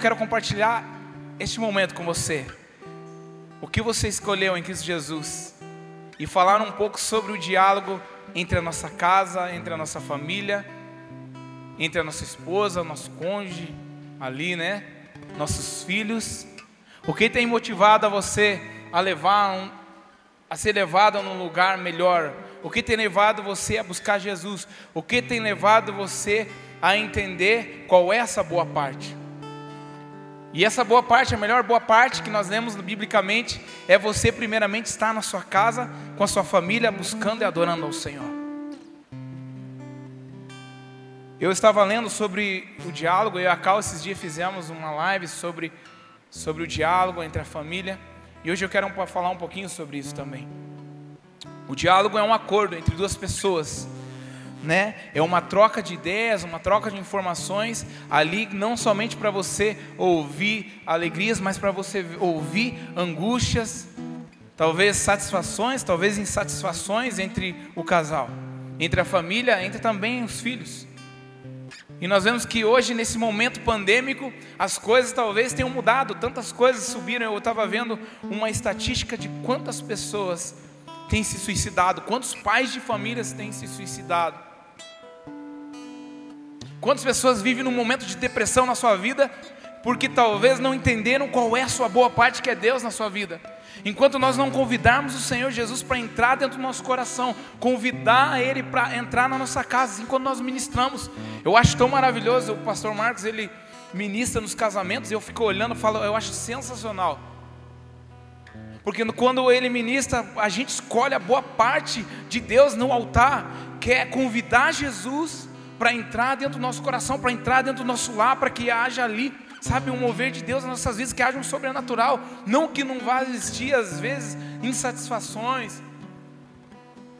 Quero compartilhar este momento com você. O que você escolheu em Cristo Jesus e falar um pouco sobre o diálogo entre a nossa casa, entre a nossa família, entre a nossa esposa, nosso cônjuge, ali, né? Nossos filhos. O que tem motivado a você a levar um, a ser levado a um lugar melhor? O que tem levado você a buscar Jesus? O que tem levado você a entender qual é essa boa parte? E essa boa parte, a melhor boa parte que nós lemos biblicamente, é você primeiramente estar na sua casa, com a sua família, buscando e adorando ao Senhor. Eu estava lendo sobre o diálogo, eu e a Cal esses dias fizemos uma live sobre, sobre o diálogo entre a família, e hoje eu quero falar um pouquinho sobre isso também. O diálogo é um acordo entre duas pessoas né? É uma troca de ideias, uma troca de informações ali, não somente para você ouvir alegrias, mas para você ouvir angústias, talvez satisfações, talvez insatisfações entre o casal, entre a família, entre também os filhos. E nós vemos que hoje, nesse momento pandêmico, as coisas talvez tenham mudado, tantas coisas subiram. Eu estava vendo uma estatística de quantas pessoas têm se suicidado, quantos pais de famílias têm se suicidado. Quantas pessoas vivem num momento de depressão na sua vida porque talvez não entenderam qual é a sua boa parte que é Deus na sua vida? Enquanto nós não convidarmos o Senhor Jesus para entrar dentro do nosso coração, convidar Ele para entrar na nossa casa, enquanto nós ministramos, eu acho tão maravilhoso. O pastor Marcos ele ministra nos casamentos e eu fico olhando, falo, eu acho sensacional. Porque quando ele ministra, a gente escolhe a boa parte de Deus no altar, que é convidar Jesus para entrar dentro do nosso coração, para entrar dentro do nosso lar, para que haja ali, sabe, um mover de Deus nas nossas vidas, que haja um sobrenatural. Não que não vá existir, às vezes, insatisfações.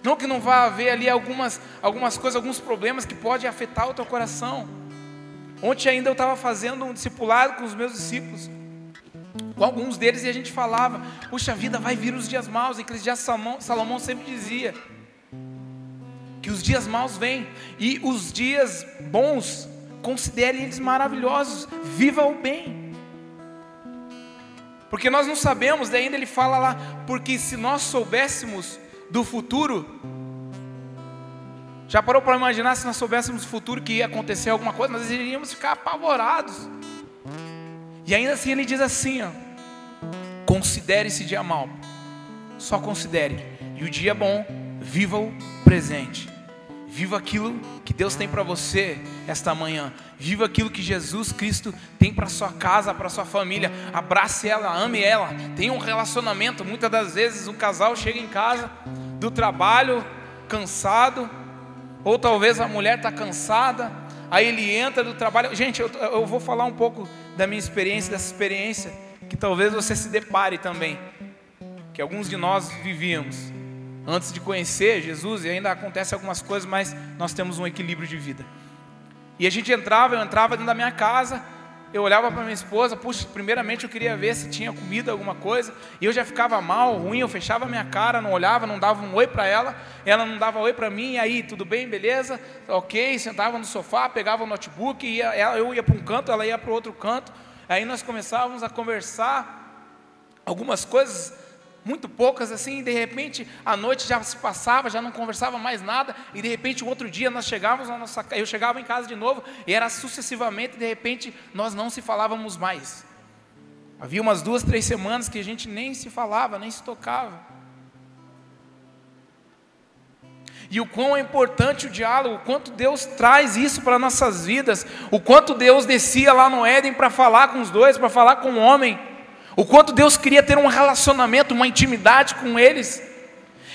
Não que não vá haver ali algumas, algumas coisas, alguns problemas que podem afetar o teu coração. Ontem ainda eu estava fazendo um discipulado com os meus discípulos. Com alguns deles e a gente falava, puxa vida, vai vir os dias maus. Em Eclesiastes Salomão, Salomão sempre dizia que os dias maus vêm e os dias bons, considere eles maravilhosos, viva o bem. Porque nós não sabemos, daí ainda ele fala lá, porque se nós soubéssemos do futuro, já parou para imaginar se nós soubéssemos do futuro que ia acontecer alguma coisa, nós iríamos ficar apavorados. E ainda assim ele diz assim: ó, considere esse dia mal, só considere, e o dia bom, viva o presente. Viva aquilo que Deus tem para você esta manhã. Viva aquilo que Jesus Cristo tem para sua casa, para sua família. Abrace ela, ame ela. Tenha um relacionamento. Muitas das vezes um casal chega em casa do trabalho cansado, ou talvez a mulher está cansada. Aí ele entra do trabalho. Gente, eu, eu vou falar um pouco da minha experiência, dessa experiência que talvez você se depare também, que alguns de nós vivíamos antes de conhecer Jesus, e ainda acontece algumas coisas, mas nós temos um equilíbrio de vida. E a gente entrava, eu entrava dentro da minha casa, eu olhava para minha esposa, puxa, primeiramente eu queria ver se tinha comida, alguma coisa, e eu já ficava mal, ruim, eu fechava minha cara, não olhava, não dava um oi para ela, ela não dava oi para mim, e aí, tudo bem, beleza? Ok, sentava no sofá, pegava o notebook, ia, eu ia para um canto, ela ia para o outro canto, aí nós começávamos a conversar algumas coisas muito poucas assim, e de repente a noite já se passava, já não conversava mais nada, e de repente um outro dia nós chegávamos na nossa eu chegava em casa de novo, e era sucessivamente, de repente nós não se falávamos mais. Havia umas duas, três semanas que a gente nem se falava, nem se tocava. E o quão é importante o diálogo, o quanto Deus traz isso para nossas vidas, o quanto Deus descia lá no Éden para falar com os dois, para falar com o homem. O quanto Deus queria ter um relacionamento, uma intimidade com eles.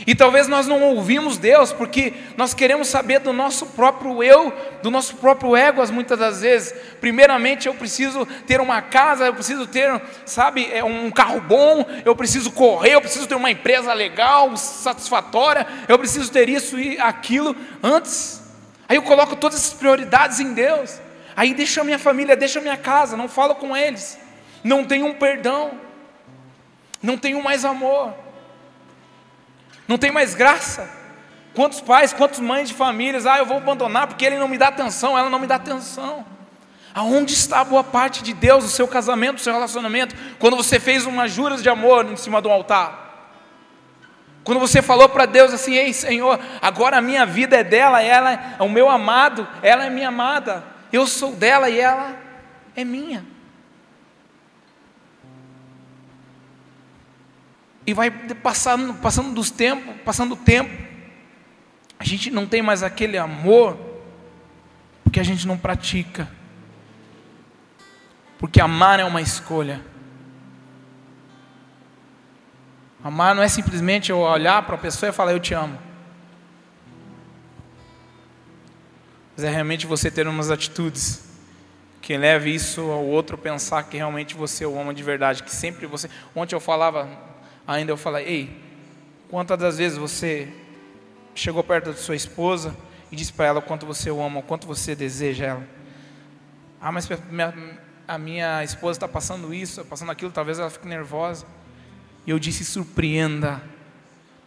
E talvez nós não ouvimos Deus porque nós queremos saber do nosso próprio eu, do nosso próprio ego, muitas das vezes. Primeiramente, eu preciso ter uma casa, eu preciso ter, sabe, é, um carro bom, eu preciso correr, eu preciso ter uma empresa legal, satisfatória, eu preciso ter isso e aquilo antes. Aí eu coloco todas essas prioridades em Deus. Aí deixa a minha família, deixa a minha casa, não falo com eles não tenho um perdão, não tenho mais amor, não tem mais graça. Quantos pais, quantas mães de famílias, ah, eu vou abandonar porque ele não me dá atenção, ela não me dá atenção. Aonde está a boa parte de Deus no seu casamento, no seu relacionamento? Quando você fez uma juras de amor em cima do altar. Quando você falou para Deus assim: Ei, Senhor, agora a minha vida é dela, ela é o meu amado, ela é minha amada, eu sou dela e ela é minha. E vai passando, passando dos tempos, passando o tempo, a gente não tem mais aquele amor, porque a gente não pratica. Porque amar é uma escolha. Amar não é simplesmente eu olhar para a pessoa e falar eu te amo. Mas é realmente você ter umas atitudes que leve isso ao outro pensar que realmente você o ama de verdade, que sempre você. Ontem eu falava, ainda eu falei, ei, quantas das vezes você chegou perto da sua esposa e disse para ela o quanto você o ama, o quanto você deseja ela? Ah, mas a minha esposa está passando isso, passando aquilo, talvez ela fique nervosa. E eu disse: surpreenda,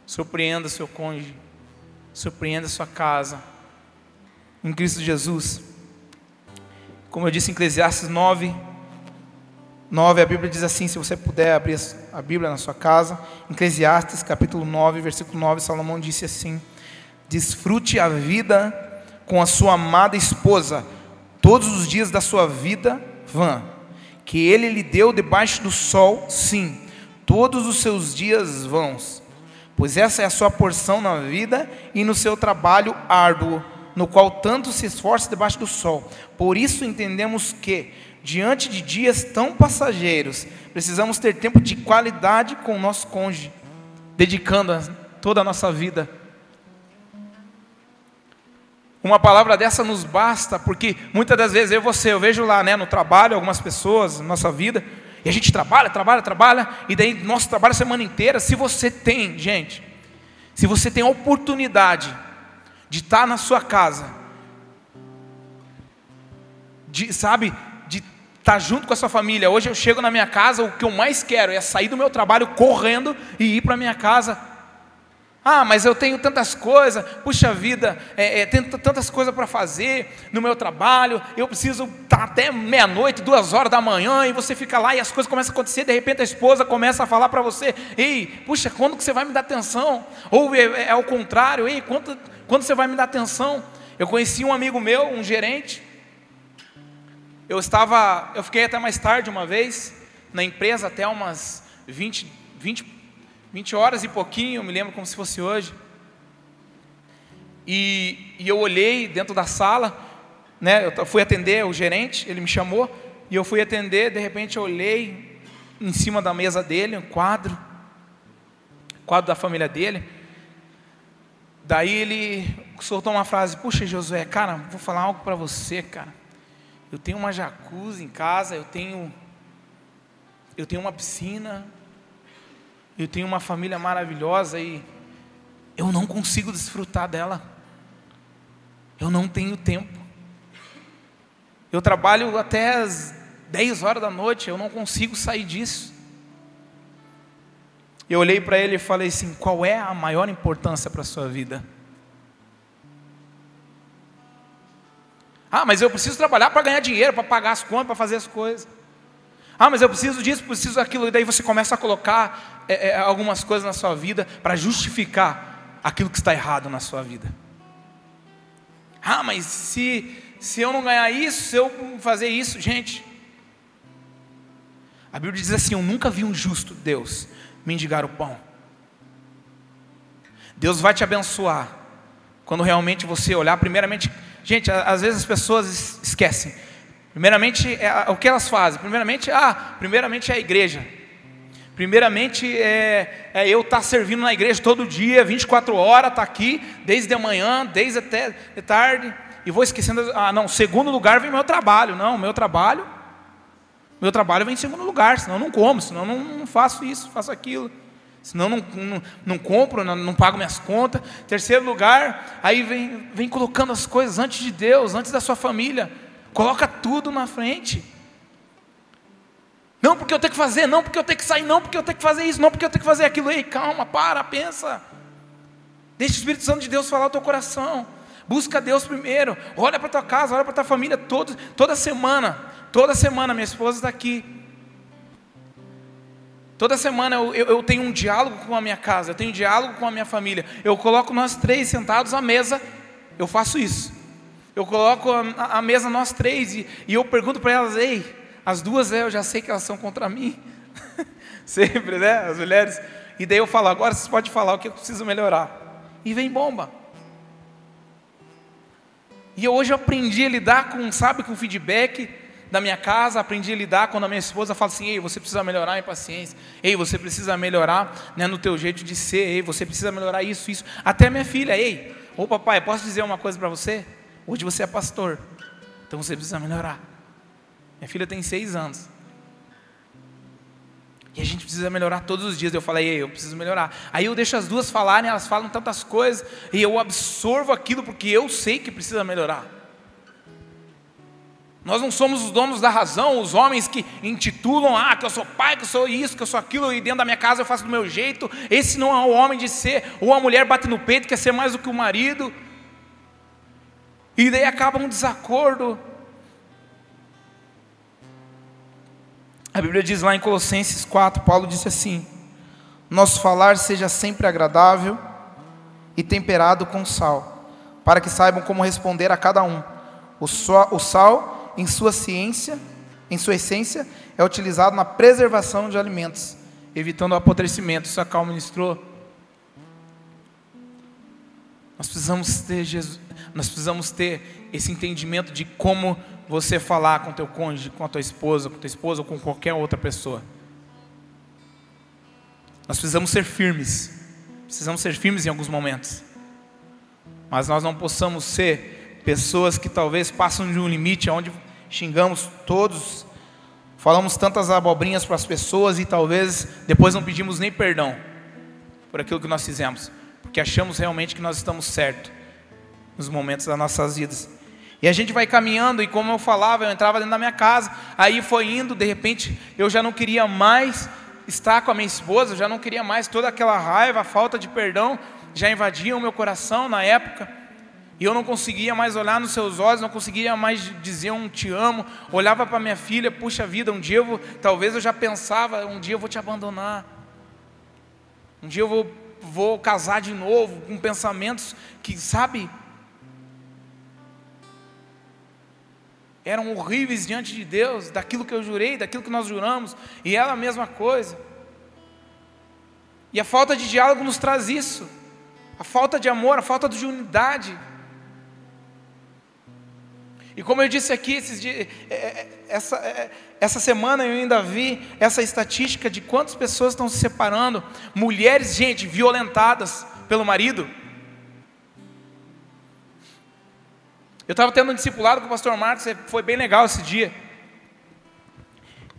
surpreenda seu cônjuge, surpreenda sua casa, em Cristo Jesus. Como eu disse em Eclesiastes 9, 9, a Bíblia diz assim: se você puder abrir a Bíblia na sua casa, Eclesiastes capítulo 9, versículo 9, Salomão disse assim: Desfrute a vida com a sua amada esposa, todos os dias da sua vida vã, que ele lhe deu debaixo do sol, sim todos os seus dias vãos, pois essa é a sua porção na vida e no seu trabalho árduo, no qual tanto se esforça debaixo do sol. Por isso entendemos que, diante de dias tão passageiros, precisamos ter tempo de qualidade com o nosso cônjuge, dedicando toda a nossa vida. Uma palavra dessa nos basta, porque muitas das vezes eu você, eu vejo lá né, no trabalho algumas pessoas, nossa vida, e a gente trabalha, trabalha, trabalha, e daí nosso trabalho a semana inteira. Se você tem, gente, se você tem a oportunidade de estar na sua casa, de, sabe, estar junto com a sua família. Hoje eu chego na minha casa, o que eu mais quero é sair do meu trabalho correndo e ir para minha casa ah, mas eu tenho tantas coisas, puxa vida, é, é, tenho tantas coisas para fazer no meu trabalho, eu preciso estar até meia-noite, duas horas da manhã, e você fica lá e as coisas começam a acontecer, de repente a esposa começa a falar para você, ei, puxa, quando que você vai me dar atenção? Ou é, é, é ao contrário, ei, quando, quando você vai me dar atenção? Eu conheci um amigo meu, um gerente, eu estava, eu fiquei até mais tarde uma vez, na empresa até umas 20, 20 20 horas e pouquinho, me lembro como se fosse hoje. E, e eu olhei dentro da sala, né, eu fui atender o gerente, ele me chamou, e eu fui atender, de repente eu olhei em cima da mesa dele, um quadro, quadro da família dele. Daí ele soltou uma frase: Puxa, Josué, cara, vou falar algo para você, cara. Eu tenho uma jacuzzi em casa, eu tenho, eu tenho uma piscina, eu tenho uma família maravilhosa e eu não consigo desfrutar dela. Eu não tenho tempo. Eu trabalho até as 10 horas da noite, eu não consigo sair disso. Eu olhei para ele e falei assim: qual é a maior importância para a sua vida? Ah, mas eu preciso trabalhar para ganhar dinheiro, para pagar as contas, para fazer as coisas. Ah, mas eu preciso disso, preciso daquilo. E daí você começa a colocar é, é, algumas coisas na sua vida para justificar aquilo que está errado na sua vida. Ah, mas se, se eu não ganhar isso, se eu fazer isso, gente. A Bíblia diz assim: Eu nunca vi um justo Deus mendigar o pão. Deus vai te abençoar quando realmente você olhar. Primeiramente, gente, às vezes as pessoas esquecem Primeiramente, é, o que elas fazem? Primeiramente, ah, primeiramente é a igreja. Primeiramente é, é eu estar tá servindo na igreja todo dia, 24 horas, estar tá aqui, desde a manhã, desde até tarde, e vou esquecendo, ah não, segundo lugar vem meu trabalho. Não, meu trabalho, meu trabalho vem em segundo lugar, senão eu não como, senão eu não, não faço isso, faço aquilo. Senão não, não, não compro, não, não pago minhas contas. Terceiro lugar, aí vem, vem colocando as coisas antes de Deus, antes da sua família. Coloca tudo na frente. Não porque eu tenho que fazer, não porque eu tenho que sair, não porque eu tenho que fazer isso, não porque eu tenho que fazer aquilo. Ei, calma, para, pensa. Deixa o Espírito Santo de Deus falar o teu coração. Busca Deus primeiro. Olha para tua casa, olha para tua família todo, toda semana. Toda semana minha esposa está aqui. Toda semana eu, eu, eu, tenho um diálogo com a minha casa, eu tenho um diálogo com a minha família. Eu coloco nós três sentados à mesa, eu faço isso. Eu coloco a, a mesa nós três e, e eu pergunto para elas: ei, as duas eu já sei que elas são contra mim. Sempre, né? As mulheres. E daí eu falo: agora vocês podem falar o que eu preciso melhorar. E vem bomba. E hoje eu aprendi a lidar com, sabe, com feedback da minha casa, aprendi a lidar quando a minha esposa fala assim: ei, você precisa melhorar em paciência, ei, você precisa melhorar né, no teu jeito de ser, ei, você precisa melhorar isso, isso. Até minha filha, ei, ô papai, posso dizer uma coisa para você? Hoje você é pastor, então você precisa melhorar. Minha filha tem seis anos. E a gente precisa melhorar todos os dias. Eu falei, Ei, eu preciso melhorar. Aí eu deixo as duas falarem, elas falam tantas coisas, e eu absorvo aquilo porque eu sei que precisa melhorar. Nós não somos os donos da razão, os homens que intitulam, ah, que eu sou pai, que eu sou isso, que eu sou aquilo, e dentro da minha casa eu faço do meu jeito. Esse não é o homem de ser, ou a mulher bate no peito, quer ser mais do que o marido. E daí acaba um desacordo. A Bíblia diz lá em Colossenses 4, Paulo disse assim: Nosso falar seja sempre agradável e temperado com sal, para que saibam como responder a cada um. O, sal, em sua ciência, em sua essência, é utilizado na preservação de alimentos, evitando o apodrecimento. Isso a Cal ministrou. Nós precisamos ter Jesus, nós precisamos ter esse entendimento de como você falar com teu cônjuge, com a tua esposa, com tua esposa ou com qualquer outra pessoa. Nós precisamos ser firmes. Precisamos ser firmes em alguns momentos. Mas nós não possamos ser pessoas que talvez passam de um limite onde xingamos todos, falamos tantas abobrinhas para as pessoas e talvez depois não pedimos nem perdão por aquilo que nós fizemos, porque achamos realmente que nós estamos certos nos momentos das nossas vidas. E a gente vai caminhando, e como eu falava, eu entrava dentro da minha casa, aí foi indo, de repente eu já não queria mais estar com a minha esposa, eu já não queria mais toda aquela raiva, a falta de perdão, já invadia o meu coração na época, e eu não conseguia mais olhar nos seus olhos, não conseguia mais dizer um te amo, olhava para minha filha, puxa vida, um dia eu vou, talvez eu já pensava, um dia eu vou te abandonar, um dia eu vou, vou casar de novo, com pensamentos que, sabe, eram horríveis diante de Deus, daquilo que eu jurei, daquilo que nós juramos, e ela a mesma coisa. E a falta de diálogo nos traz isso, a falta de amor, a falta de unidade. E como eu disse aqui, dias, é, é, essa, é, essa semana eu ainda vi essa estatística de quantas pessoas estão se separando, mulheres, gente, violentadas pelo marido. Eu estava tendo um discipulado com o pastor Marcos, foi bem legal esse dia.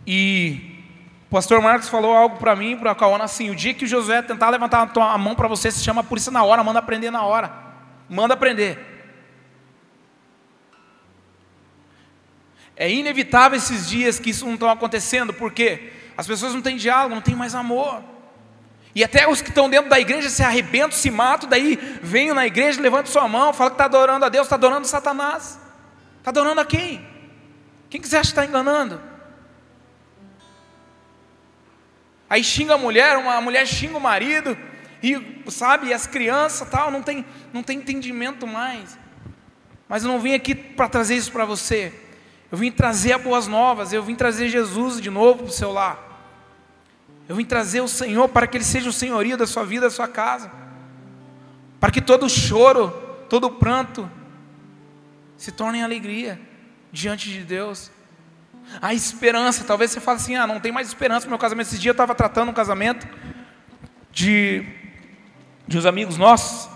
E o pastor Marcos falou algo para mim, para a Cauana, assim: o dia que o Josué tentar levantar a mão para você, se chama a polícia na hora, manda aprender na hora. Manda aprender. É inevitável esses dias que isso não está acontecendo, porque as pessoas não têm diálogo, não têm mais amor. E até os que estão dentro da igreja se arrebentam, se matam, daí venham na igreja, levantam sua mão, fala que está adorando a Deus, está adorando Satanás. Está adorando a quem? Quem que está enganando? Aí xinga a mulher, uma mulher xinga o marido, e sabe, e as crianças tal, não tem, não tem entendimento mais. Mas eu não vim aqui para trazer isso para você. Eu vim trazer as boas novas, eu vim trazer Jesus de novo para o seu lar. Eu vim trazer o Senhor para que Ele seja o senhorio da sua vida, da sua casa. Para que todo choro, todo pranto se torne alegria diante de Deus. A esperança, talvez você fale assim: ah, não tem mais esperança no meu casamento. Esse dia eu estava tratando um casamento de, de uns amigos nossos.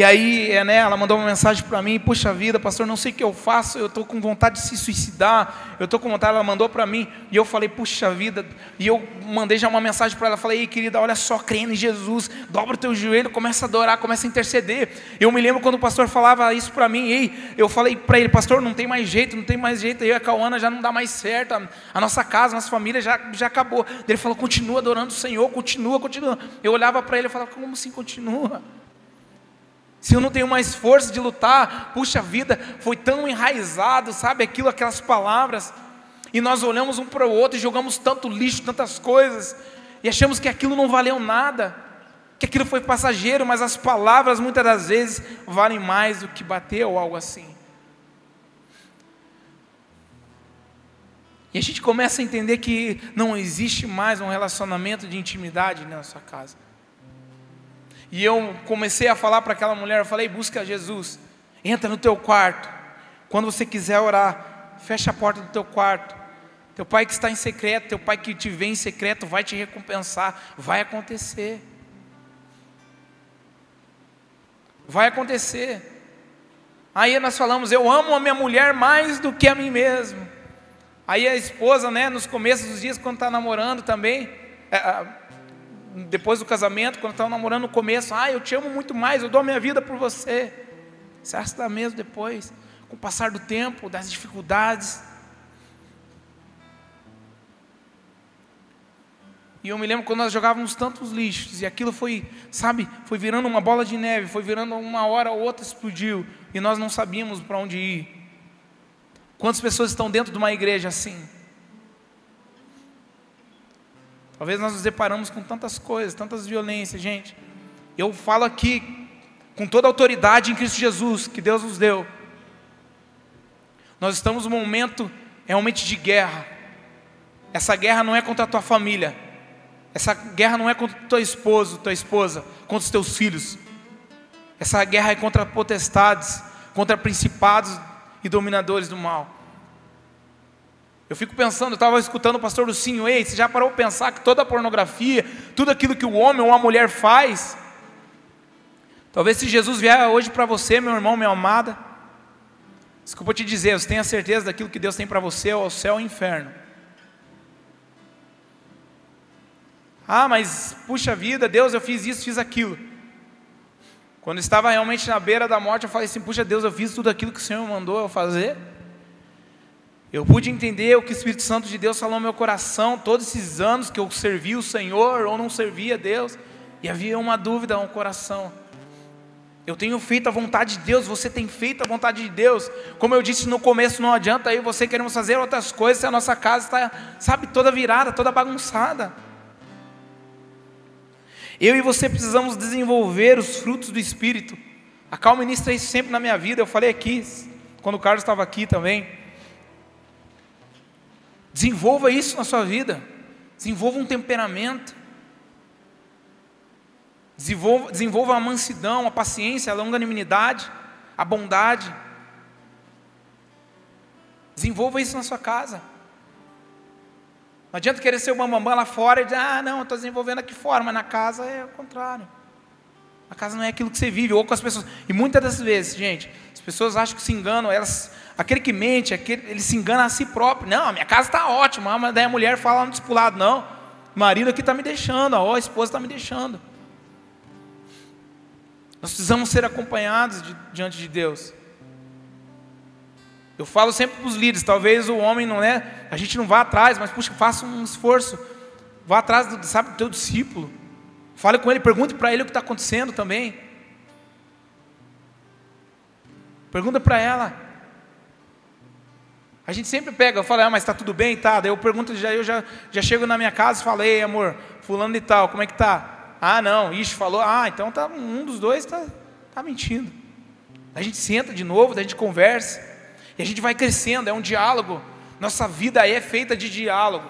E aí, é, né, ela mandou uma mensagem para mim, puxa vida, pastor, não sei o que eu faço, eu estou com vontade de se suicidar, eu estou com vontade, ela mandou para mim, e eu falei, puxa vida, e eu mandei já uma mensagem para ela, falei, ei querida, olha só, crendo em Jesus, dobra o teu joelho, começa a adorar, começa a interceder. Eu me lembro quando o pastor falava isso para mim, ei, eu falei para ele, pastor, não tem mais jeito, não tem mais jeito, eu e a Cauana já não dá mais certo, a, a nossa casa, a nossa família já, já acabou. Ele falou, continua adorando o Senhor, continua, continua. Eu olhava para ele e falava, como assim continua? Se eu não tenho mais força de lutar, puxa vida, foi tão enraizado, sabe, aquilo, aquelas palavras. E nós olhamos um para o outro e jogamos tanto lixo, tantas coisas, e achamos que aquilo não valeu nada, que aquilo foi passageiro, mas as palavras muitas das vezes valem mais do que bater ou algo assim. E a gente começa a entender que não existe mais um relacionamento de intimidade na sua casa. E eu comecei a falar para aquela mulher, eu falei, busca Jesus, entra no teu quarto. Quando você quiser orar, fecha a porta do teu quarto. Teu pai que está em secreto, teu pai que te vê em secreto vai te recompensar, vai acontecer. Vai acontecer. Aí nós falamos, eu amo a minha mulher mais do que a mim mesmo. Aí a esposa, né, nos começos dos dias, quando está namorando também, é, depois do casamento, quando está namorando no começo, ah, eu te amo muito mais, eu dou a minha vida por você. Acha que dá mesmo depois? Com o passar do tempo, das dificuldades. E eu me lembro quando nós jogávamos tantos lixos, e aquilo foi, sabe, foi virando uma bola de neve, foi virando uma hora ou outra explodiu, e nós não sabíamos para onde ir. Quantas pessoas estão dentro de uma igreja assim? Talvez nós nos deparamos com tantas coisas, tantas violências, gente. Eu falo aqui com toda a autoridade em Cristo Jesus que Deus nos deu. Nós estamos num momento realmente de guerra. Essa guerra não é contra a tua família. Essa guerra não é contra o teu esposo, tua esposa, contra os teus filhos. Essa guerra é contra potestades, contra principados e dominadores do mal. Eu fico pensando, eu estava escutando o pastor Lucinho, ei, você já parou para pensar que toda a pornografia, tudo aquilo que o homem ou a mulher faz, talvez se Jesus vier hoje para você, meu irmão, minha amada, desculpa te dizer, você tenha certeza daquilo que Deus tem para você, ou o céu ou inferno. Ah, mas puxa vida, Deus, eu fiz isso, fiz aquilo. Quando estava realmente na beira da morte, eu falei assim: puxa Deus, eu fiz tudo aquilo que o Senhor mandou eu fazer. Eu pude entender o que o Espírito Santo de Deus falou no meu coração, todos esses anos que eu servi o Senhor ou não servia a Deus, e havia uma dúvida no coração. Eu tenho feito a vontade de Deus, você tem feito a vontade de Deus. Como eu disse no começo, não adianta aí você queremos fazer outras coisas se a nossa casa está, sabe, toda virada, toda bagunçada. Eu e você precisamos desenvolver os frutos do Espírito. A Cal ministra isso sempre na minha vida. Eu falei aqui, quando o Carlos estava aqui também. Desenvolva isso na sua vida. Desenvolva um temperamento. Desenvolva, desenvolva a mansidão, a paciência, a longanimidade, a bondade. Desenvolva isso na sua casa. Não adianta querer ser o bambambam lá fora e dizer, ah, não, estou desenvolvendo aqui fora, mas na casa é o contrário. A casa não é aquilo que você vive, ou com as pessoas. E muitas das vezes, gente, as pessoas acham que se enganam, elas, aquele que mente, aquele, ele se engana a si próprio. Não, a minha casa está ótima, mas daí a mulher fala no discipulado, não, marido aqui está me deixando, ó, a esposa está me deixando. Nós precisamos ser acompanhados de, diante de Deus. Eu falo sempre para os líderes, talvez o homem não é, a gente não vá atrás, mas puxa, faça um esforço. Vá atrás do, sabe, do teu discípulo. Fale com ele, pergunte para ele o que está acontecendo também. Pergunta para ela. A gente sempre pega, eu falo, ah, mas está tudo bem, tá? Daí eu pergunto, já, eu já, já chego na minha casa e falo, ei amor, fulano e tal, como é que tá? Ah, não, ixi, falou, ah, então tá, um dos dois está tá mentindo. A gente senta de novo, a gente conversa. E a gente vai crescendo, é um diálogo. Nossa vida é feita de diálogo.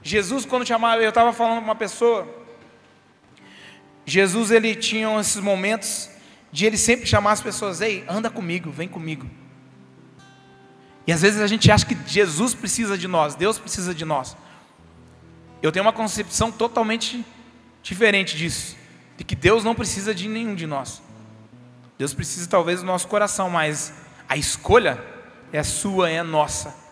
Jesus, quando chamava, eu estava falando com uma pessoa. Jesus, ele tinha esses momentos de ele sempre chamar as pessoas: ei, anda comigo, vem comigo. E às vezes a gente acha que Jesus precisa de nós, Deus precisa de nós. Eu tenho uma concepção totalmente diferente disso, de que Deus não precisa de nenhum de nós. Deus precisa talvez do nosso coração, mas a escolha é sua, é nossa.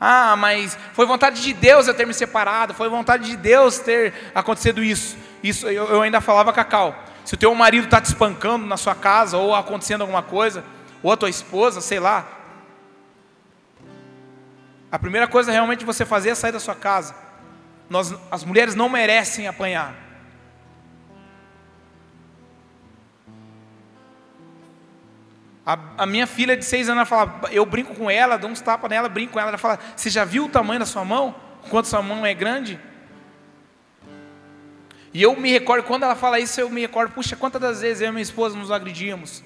Ah, mas foi vontade de Deus eu ter me separado, foi vontade de Deus ter acontecido isso. Isso eu, eu ainda falava Cacau. Se o teu marido está te espancando na sua casa ou acontecendo alguma coisa, ou a tua esposa, sei lá, a primeira coisa realmente você fazer é sair da sua casa. Nós, as mulheres não merecem apanhar. A, a, minha filha de seis anos, ela fala, eu brinco com ela, dou uns tapas nela, brinco com ela. Ela fala, você já viu o tamanho da sua mão? Quanto sua mão é grande? E eu me recordo, quando ela fala isso, eu me recordo, puxa, quantas das vezes eu e minha esposa nos agredíamos?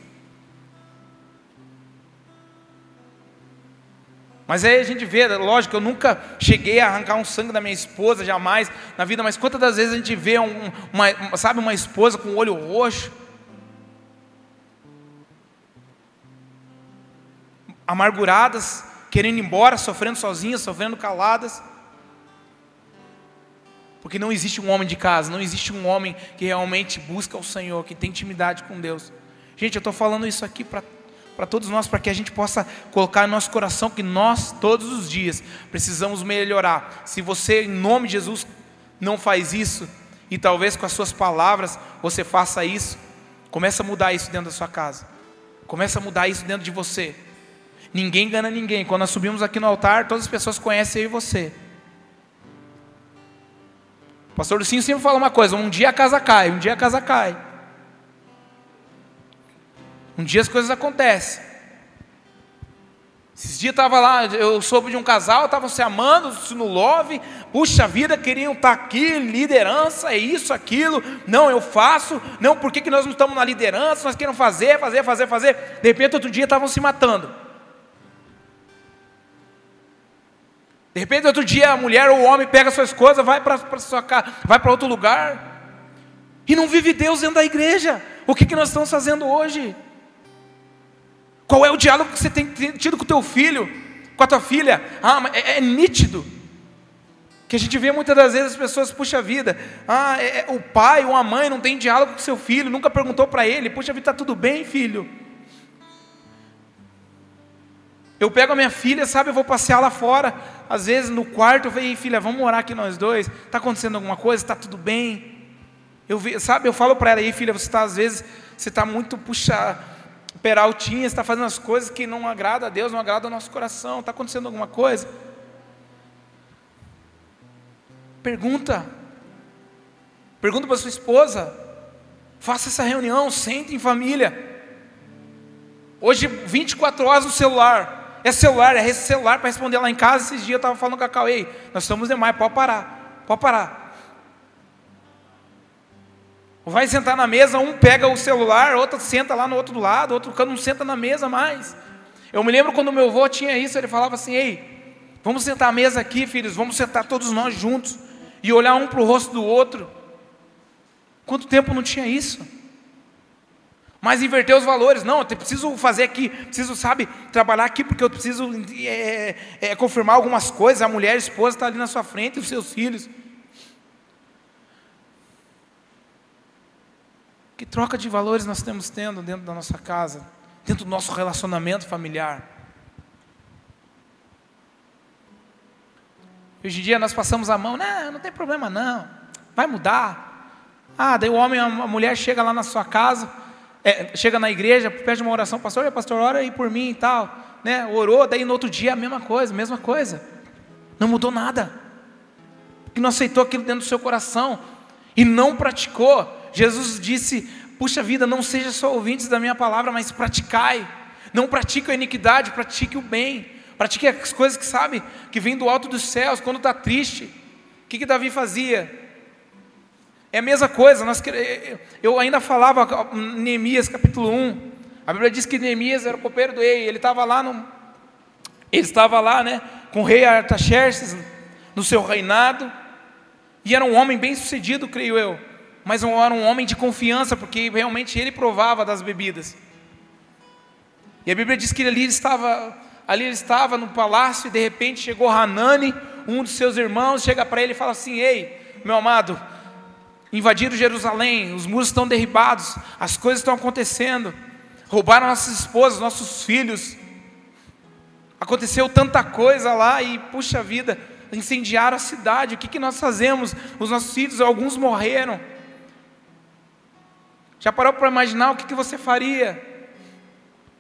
Mas aí a gente vê, lógico, eu nunca cheguei a arrancar um sangue da minha esposa, jamais na vida, mas quantas das vezes a gente vê um, uma, sabe, uma esposa com o olho roxo, amarguradas, querendo ir embora, sofrendo sozinhas, sofrendo caladas. Porque não existe um homem de casa, não existe um homem que realmente busca o Senhor, que tem intimidade com Deus. Gente, eu estou falando isso aqui para todos nós, para que a gente possa colocar no nosso coração que nós, todos os dias, precisamos melhorar. Se você, em nome de Jesus, não faz isso, e talvez com as suas palavras você faça isso, comece a mudar isso dentro da sua casa, comece a mudar isso dentro de você. Ninguém engana ninguém. Quando nós subimos aqui no altar, todas as pessoas conhecem eu e você. O pastor Lucinho sempre fala uma coisa: um dia a casa cai, um dia a casa cai. Um dia as coisas acontecem. Esses dias estava lá, eu soube de um casal, estavam se amando no love, puxa vida, queriam estar tá aqui, liderança, é isso, aquilo, não, eu faço, não, por que, que nós não estamos na liderança, nós queremos fazer, fazer, fazer, fazer, de repente outro dia estavam se matando. De repente, outro dia, a mulher ou o homem pega suas coisas, vai para sua casa, vai para outro lugar, e não vive Deus dentro da igreja. O que, que nós estamos fazendo hoje? Qual é o diálogo que você tem tido com o teu filho, com a tua filha? Ah, é, é nítido. Que a gente vê muitas das vezes as pessoas, puxa vida, ah, é, é, o pai ou a mãe não tem diálogo com seu filho, nunca perguntou para ele, puxa vida, está tudo bem, filho? Eu pego a minha filha, sabe, eu vou passear lá fora, às vezes no quarto, eu falei, filha, vamos morar aqui nós dois, está acontecendo alguma coisa, está tudo bem? Eu, sabe, eu falo para ela aí, filha, você está às vezes, você está muito, puxa, peraltinha, está fazendo as coisas que não agrada a Deus, não agrada ao nosso coração, está acontecendo alguma coisa? Pergunta, pergunta para sua esposa, faça essa reunião, sente em família, hoje 24 horas no celular, é celular, é celular para responder lá em casa. Esses dias eu estava falando com a Cauê, nós estamos demais, pode parar, pode parar. Vai sentar na mesa, um pega o celular, outro senta lá no outro lado, outro não senta na mesa mais. Eu me lembro quando meu avô tinha isso, ele falava assim: Ei, vamos sentar à mesa aqui, filhos, vamos sentar todos nós juntos e olhar um para o rosto do outro. Quanto tempo não tinha isso? Mas inverter os valores, não, eu preciso fazer aqui, preciso, sabe, trabalhar aqui porque eu preciso é, é, confirmar algumas coisas. A mulher, a esposa está ali na sua frente, os seus filhos. Que troca de valores nós estamos tendo dentro da nossa casa, dentro do nosso relacionamento familiar? Hoje em dia nós passamos a mão, não, não tem problema não, vai mudar. Ah, daí o homem, a mulher chega lá na sua casa, é, chega na igreja, pede uma oração, pastor, pastor, ora aí por mim e tal, né? Orou, daí no outro dia a mesma coisa, mesma coisa. Não mudou nada. Porque não aceitou aquilo dentro do seu coração e não praticou. Jesus disse: Puxa vida, não seja só ouvintes da minha palavra, mas praticai. Não pratique a iniquidade, pratique o bem. Pratique as coisas que sabe, que vem do alto dos céus, quando está triste. O que, que Davi fazia? É a mesma coisa, nós, eu ainda falava Neemias capítulo 1. A Bíblia diz que Neemias era o copeiro do rei, ele estava lá no, ele estava lá, né, com o rei Artaxerxes no seu reinado, e era um homem bem sucedido, creio eu, mas era um homem de confiança, porque realmente ele provava das bebidas. E a Bíblia diz que ali ele estava, ali ele estava no palácio e de repente chegou Hanani, um dos seus irmãos, chega para ele e fala assim: "Ei, meu amado, invadiram Jerusalém, os muros estão derribados, as coisas estão acontecendo, roubaram nossas esposas, nossos filhos, aconteceu tanta coisa lá e, puxa vida, incendiaram a cidade, o que, que nós fazemos? Os nossos filhos, alguns morreram. Já parou para imaginar o que, que você faria?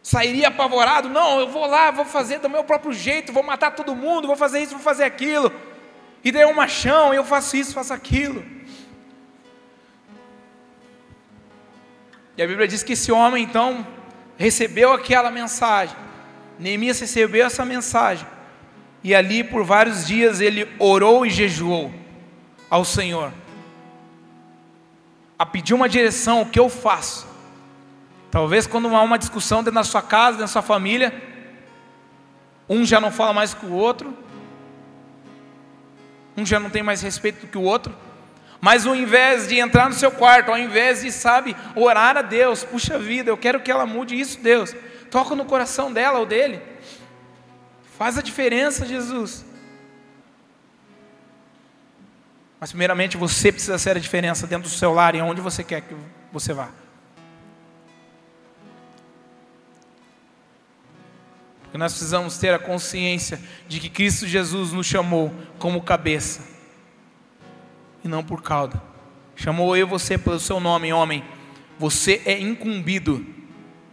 Sairia apavorado? Não, eu vou lá, vou fazer do meu próprio jeito, vou matar todo mundo, vou fazer isso, vou fazer aquilo. E daí um machão, eu faço isso, faço aquilo. E a Bíblia diz que esse homem, então, recebeu aquela mensagem. Neemias recebeu essa mensagem. E ali por vários dias ele orou e jejuou ao Senhor. A pedir uma direção, o que eu faço? Talvez quando há uma discussão dentro da sua casa, dentro da sua família, um já não fala mais que o outro, um já não tem mais respeito do que o outro, mas ao invés de entrar no seu quarto, ao invés de, sabe, orar a Deus, puxa vida, eu quero que ela mude isso, Deus, toca no coração dela ou dele, faz a diferença, Jesus. Mas primeiramente você precisa ser a diferença dentro do seu lar e onde você quer que você vá. Porque nós precisamos ter a consciência de que Cristo Jesus nos chamou como cabeça e não por cauda. Chamou eu você pelo seu nome, homem. Você é incumbido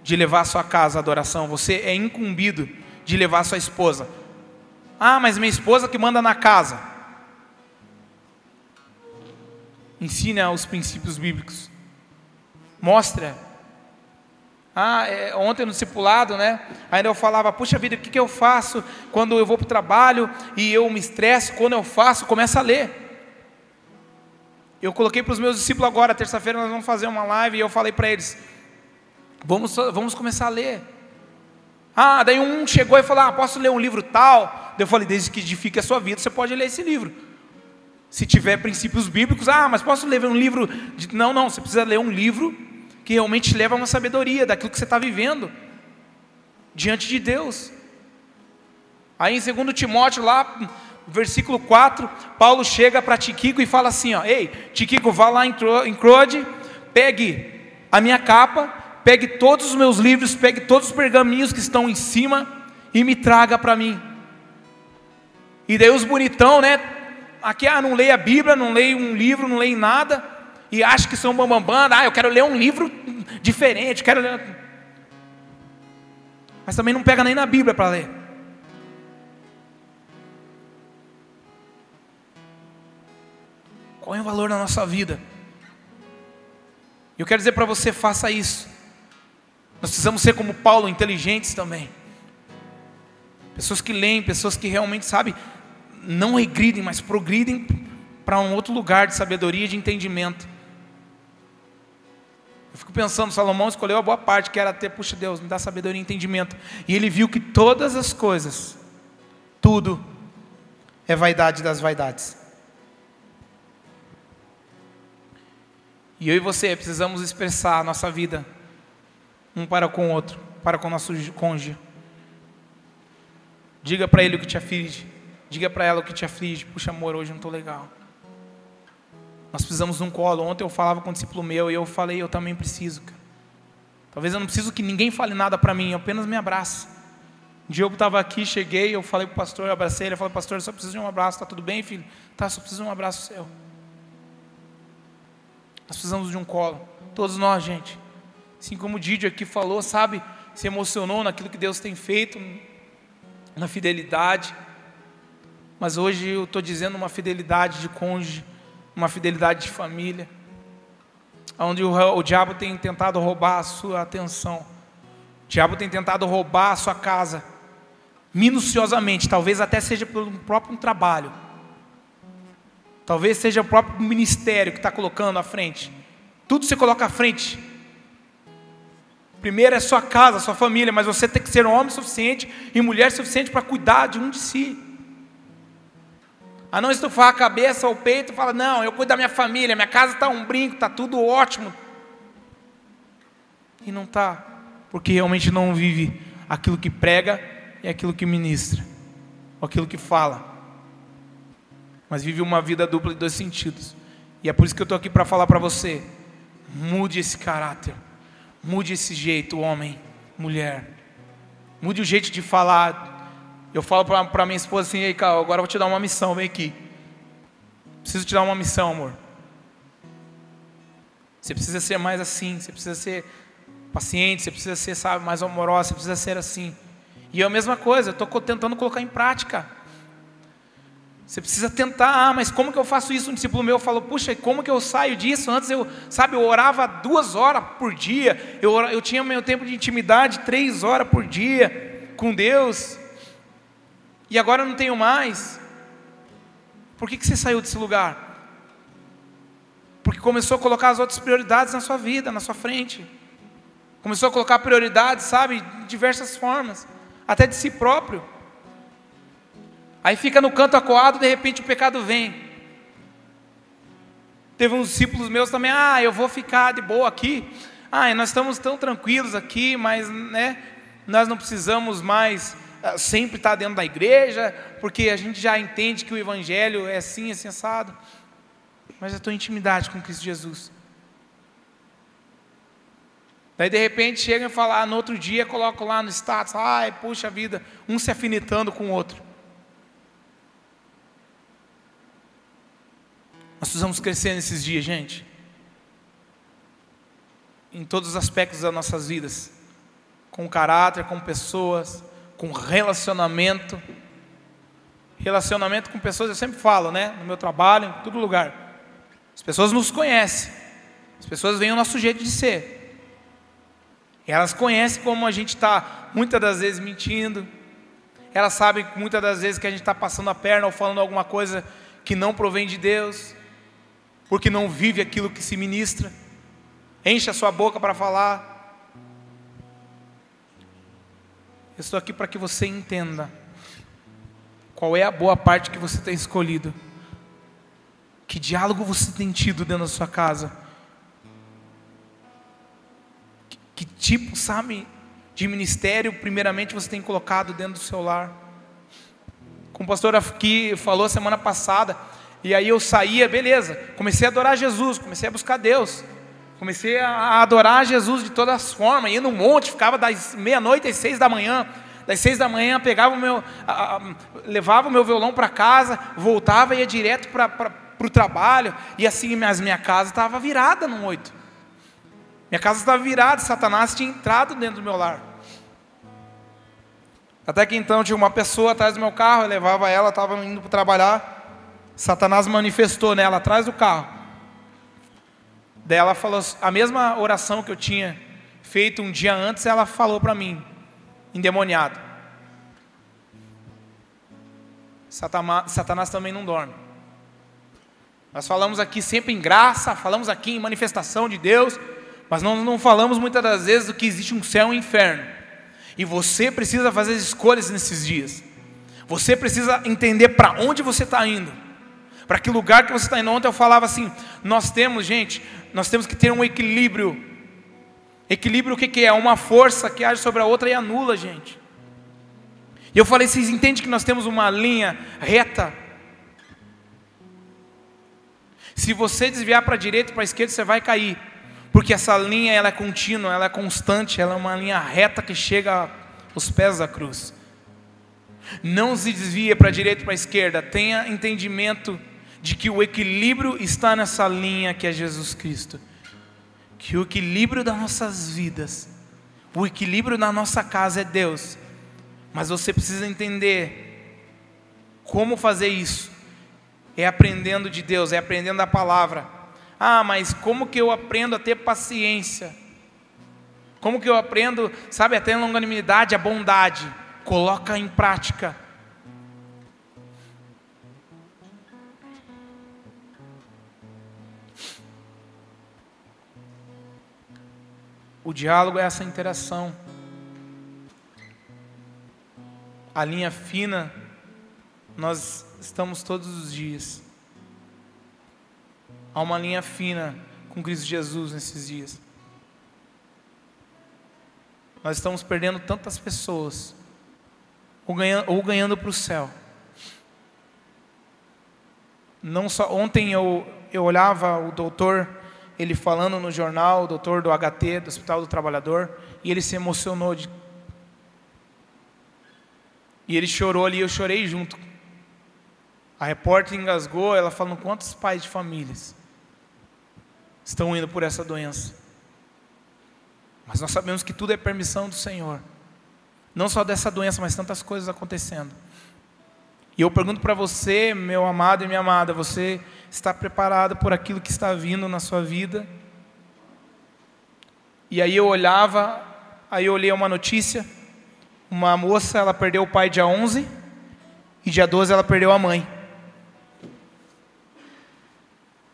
de levar sua casa à adoração. Você é incumbido de levar sua esposa. Ah, mas minha esposa que manda na casa. Ensina os princípios bíblicos. Mostra. Ah, é, ontem no discipulado, né? Ainda eu falava, puxa vida, o que, que eu faço quando eu vou para o trabalho e eu me estresso? Quando eu faço, começa a ler. Eu coloquei para os meus discípulos agora, terça-feira nós vamos fazer uma live e eu falei para eles: vamos, vamos começar a ler. Ah, daí um chegou e falou: Ah, posso ler um livro tal? Eu falei: Desde que edifique a sua vida, você pode ler esse livro. Se tiver princípios bíblicos, ah, mas posso ler um livro. De... Não, não, você precisa ler um livro que realmente leva a uma sabedoria daquilo que você está vivendo diante de Deus. Aí em 2 Timóteo, lá, versículo 4, Paulo chega para Tiquico e fala assim: ó, Ei, Tiquico, vá lá em Crode, pegue a minha capa, pegue todos os meus livros, pegue todos os pergaminhos que estão em cima e me traga para mim. E daí os bonitão, né? Aqui, ah, não leio a Bíblia, não leio um livro, não leio nada, e acha que são bambambam, ah, eu quero ler um livro diferente, quero ler. Mas também não pega nem na Bíblia para ler. Qual é o valor da nossa vida? Eu quero dizer para você, faça isso. Nós precisamos ser como Paulo, inteligentes também. Pessoas que leem, pessoas que realmente, sabe, não regridem, mas progridem para um outro lugar de sabedoria e de entendimento. Eu fico pensando, Salomão escolheu a boa parte, que era ter, puxa Deus, me dá sabedoria e entendimento. E ele viu que todas as coisas, tudo, é vaidade das vaidades. E eu e você precisamos expressar a nossa vida um para com o outro, para com o nosso cônjuge. Diga para ele o que te aflige, diga para ela o que te aflige. Puxa, amor, hoje não estou legal. Nós precisamos de um colo. Ontem eu falava com um discípulo meu e eu falei, eu também preciso. Cara. Talvez eu não preciso que ninguém fale nada para mim, apenas me abraço. Um dia eu estava aqui, cheguei, eu falei para o pastor, eu abracei ele, falei, pastor, eu só preciso de um abraço, está tudo bem, filho? Tá, só preciso de um abraço seu. Nós precisamos de um colo. Todos nós, gente. Assim como o Didio aqui falou, sabe? Se emocionou naquilo que Deus tem feito, na fidelidade. Mas hoje eu estou dizendo uma fidelidade de cônjuge, uma fidelidade de família. Onde o, o diabo tem tentado roubar a sua atenção. O diabo tem tentado roubar a sua casa. Minuciosamente, talvez até seja pelo próprio trabalho Talvez seja o próprio ministério que está colocando à frente. Tudo você coloca à frente. Primeiro é sua casa, sua família, mas você tem que ser homem suficiente e mulher suficiente para cuidar de um de si. A não estufar a cabeça ou o peito e falar, não, eu cuido da minha família, minha casa está um brinco, está tudo ótimo. E não está, porque realmente não vive aquilo que prega e aquilo que ministra, aquilo que fala mas vive uma vida dupla de dois sentidos. E é por isso que eu estou aqui para falar para você: mude esse caráter, mude esse jeito, homem, mulher, mude o jeito de falar. Eu falo para minha esposa assim: Ei, Carl, agora eu vou te dar uma missão, vem aqui. Preciso te dar uma missão, amor. Você precisa ser mais assim, você precisa ser paciente, você precisa ser, sabe, mais amorosa, você precisa ser assim. E é a mesma coisa, estou tentando colocar em prática. Você precisa tentar, ah, mas como que eu faço isso? Um discípulo meu falou, puxa, como que eu saio disso? Antes eu, sabe, eu orava duas horas por dia, eu, eu tinha meu tempo de intimidade três horas por dia com Deus, e agora eu não tenho mais. Por que, que você saiu desse lugar? Porque começou a colocar as outras prioridades na sua vida, na sua frente. Começou a colocar prioridades, sabe, de diversas formas, até de si próprio. Aí fica no canto acuado, de repente o pecado vem. Teve uns discípulos meus também, ah, eu vou ficar de boa aqui. Ah, nós estamos tão tranquilos aqui, mas né, nós não precisamos mais uh, sempre estar dentro da igreja, porque a gente já entende que o evangelho é assim, é sensado. Mas a tua intimidade com Cristo Jesus. Daí de repente chega e fala, ah, no outro dia coloco lá no status, ai, puxa vida, um se afinitando com o outro. Nós precisamos crescer nesses dias, gente. Em todos os aspectos das nossas vidas. Com caráter, com pessoas, com relacionamento. Relacionamento com pessoas, eu sempre falo, né? No meu trabalho, em todo lugar. As pessoas nos conhecem. As pessoas veem o nosso jeito de ser. Elas conhecem como a gente está, muitas das vezes, mentindo. Elas sabem muitas das vezes que a gente está passando a perna ou falando alguma coisa que não provém de Deus porque não vive aquilo que se ministra, enche a sua boca para falar. Eu estou aqui para que você entenda qual é a boa parte que você tem escolhido, que diálogo você tem tido dentro da sua casa, que, que tipo, sabe, de ministério, primeiramente, você tem colocado dentro do seu lar. Como o pastor aqui falou semana passada, e aí eu saía, beleza, comecei a adorar Jesus, comecei a buscar Deus. Comecei a adorar Jesus de todas as formas, ia no monte, ficava das meia-noite às seis da manhã. Das seis da manhã pegava o meu, a, a, levava o meu violão para casa, voltava e ia direto para o trabalho. E assim mas minha casa estava virada no oito. Minha casa estava virada, Satanás tinha entrado dentro do meu lar. Até que então tinha uma pessoa atrás do meu carro, eu levava ela, estava indo para trabalhar. Satanás manifestou nela atrás do carro. Daí ela falou a mesma oração que eu tinha feito um dia antes, ela falou para mim, endemoniado. Satanás, também não dorme. Nós falamos aqui sempre em graça, falamos aqui em manifestação de Deus, mas não, não falamos muitas das vezes do que existe um céu e um inferno. E você precisa fazer escolhas nesses dias. Você precisa entender para onde você está indo para que lugar que você está indo. Ontem eu falava assim: nós temos, gente, nós temos que ter um equilíbrio. Equilíbrio o que, que é? Uma força que age sobre a outra e anula, gente. E eu falei: vocês entendem que nós temos uma linha reta? Se você desviar para a direita e para a esquerda, você vai cair. Porque essa linha ela é contínua, ela é constante, ela é uma linha reta que chega aos pés da cruz. Não se desvia para a direita e para a esquerda, tenha entendimento de que o equilíbrio está nessa linha que é Jesus Cristo. Que o equilíbrio das nossas vidas, o equilíbrio na nossa casa é Deus. Mas você precisa entender como fazer isso. É aprendendo de Deus, é aprendendo a palavra. Ah, mas como que eu aprendo a ter paciência? Como que eu aprendo, sabe, a ter longanimidade, a bondade? Coloca em prática. O diálogo é essa interação. A linha fina, nós estamos todos os dias. Há uma linha fina com Cristo Jesus nesses dias. Nós estamos perdendo tantas pessoas, ou ganhando, ou ganhando para o céu. Não só ontem eu, eu olhava o doutor ele falando no jornal, o doutor do HT, do Hospital do Trabalhador, e ele se emocionou. De... E ele chorou ali, eu chorei junto. A repórter engasgou, ela falando quantos pais de famílias estão indo por essa doença. Mas nós sabemos que tudo é permissão do Senhor. Não só dessa doença, mas tantas coisas acontecendo. E eu pergunto para você, meu amado e minha amada, você está preparado por aquilo que está vindo na sua vida? E aí eu olhava, aí eu olhei uma notícia, uma moça, ela perdeu o pai dia 11 e dia 12 ela perdeu a mãe.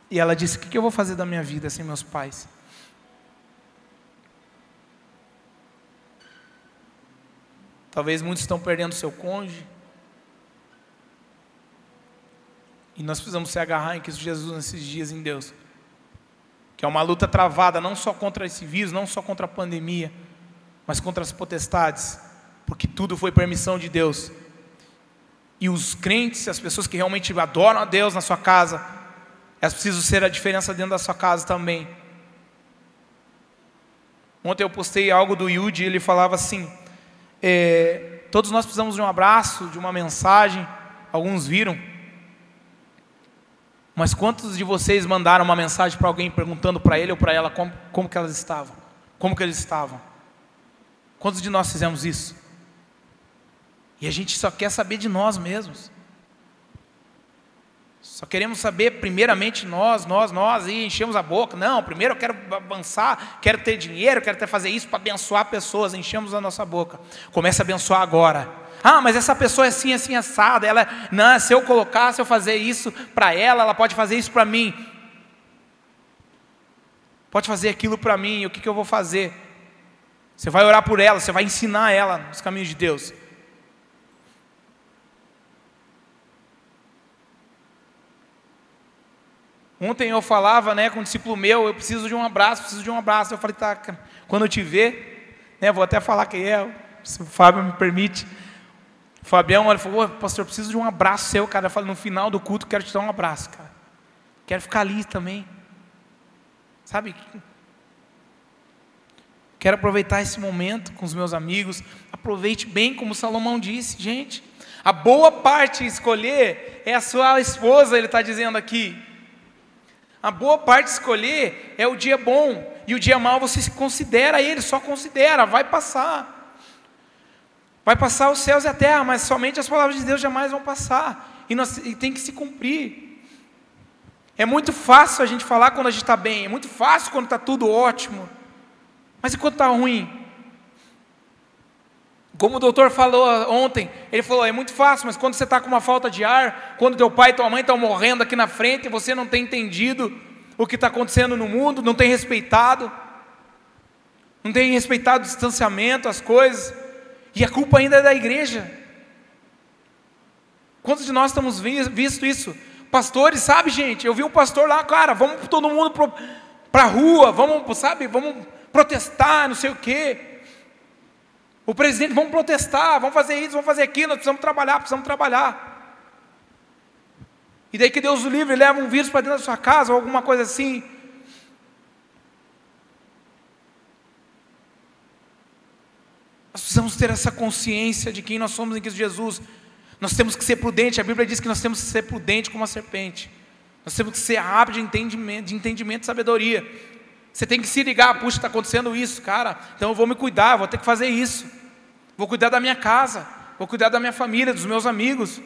E ela disse: O que eu vou fazer da minha vida sem meus pais? Talvez muitos estão perdendo seu cônjuge. E nós precisamos se agarrar em Cristo Jesus nesses dias em Deus. Que é uma luta travada não só contra esse vírus, não só contra a pandemia, mas contra as potestades, porque tudo foi permissão de Deus. E os crentes, as pessoas que realmente adoram a Deus na sua casa, elas precisam ser a diferença dentro da sua casa também. Ontem eu postei algo do Yudi ele falava assim: é, todos nós precisamos de um abraço, de uma mensagem. Alguns viram, mas quantos de vocês mandaram uma mensagem para alguém perguntando para ele ou para ela como, como que elas estavam? Como que eles estavam? Quantos de nós fizemos isso? E a gente só quer saber de nós mesmos. Só queremos saber primeiramente nós, nós, nós, e enchemos a boca. Não, primeiro eu quero avançar, quero ter dinheiro, quero até fazer isso para abençoar pessoas, enchemos a nossa boca. Começa a abençoar agora. Ah, mas essa pessoa é assim, assim, assada. Ela, não, se eu colocar, se eu fazer isso para ela, ela pode fazer isso para mim. Pode fazer aquilo para mim, o que, que eu vou fazer? Você vai orar por ela, você vai ensinar ela os caminhos de Deus. Ontem eu falava né, com um discípulo meu, eu preciso de um abraço, preciso de um abraço. Eu falei, tá, quando eu te ver, né, vou até falar quem é, se o Fábio me permite. Fabião ele falou, pastor, preciso de um abraço seu, cara. Eu falei, no final do culto, quero te dar um abraço, cara. Quero ficar ali também. Sabe? Quero aproveitar esse momento com os meus amigos. Aproveite bem, como Salomão disse, gente. A boa parte escolher é a sua esposa, ele está dizendo aqui. A boa parte escolher é o dia bom. E o dia mau você considera ele, só considera, vai passar. Vai passar os céus e a terra, mas somente as palavras de Deus jamais vão passar. E, nós, e tem que se cumprir. É muito fácil a gente falar quando a gente está bem, é muito fácil quando está tudo ótimo. Mas e quando está ruim? Como o doutor falou ontem, ele falou, é muito fácil, mas quando você está com uma falta de ar, quando teu pai e tua mãe estão morrendo aqui na frente, você não tem entendido o que está acontecendo no mundo, não tem respeitado, não tem respeitado o distanciamento, as coisas, e a culpa ainda é da igreja. Quantos de nós estamos visto isso? Pastores, sabe, gente? Eu vi um pastor lá, cara, vamos todo mundo para a rua, vamos, sabe, vamos protestar, não sei o quê. O presidente, vamos protestar, vamos fazer isso, vamos fazer aquilo, nós precisamos trabalhar, precisamos trabalhar. E daí que Deus o livre, leva um vírus para dentro da sua casa, ou alguma coisa assim. Nós precisamos ter essa consciência de quem nós somos em Cristo Jesus. Nós temos que ser prudentes. A Bíblia diz que nós temos que ser prudentes como a serpente. Nós temos que ser rápidos de entendimento, de entendimento e sabedoria. Você tem que se ligar, puxa, está acontecendo isso, cara. Então eu vou me cuidar, vou ter que fazer isso. Vou cuidar da minha casa, vou cuidar da minha família, dos meus amigos.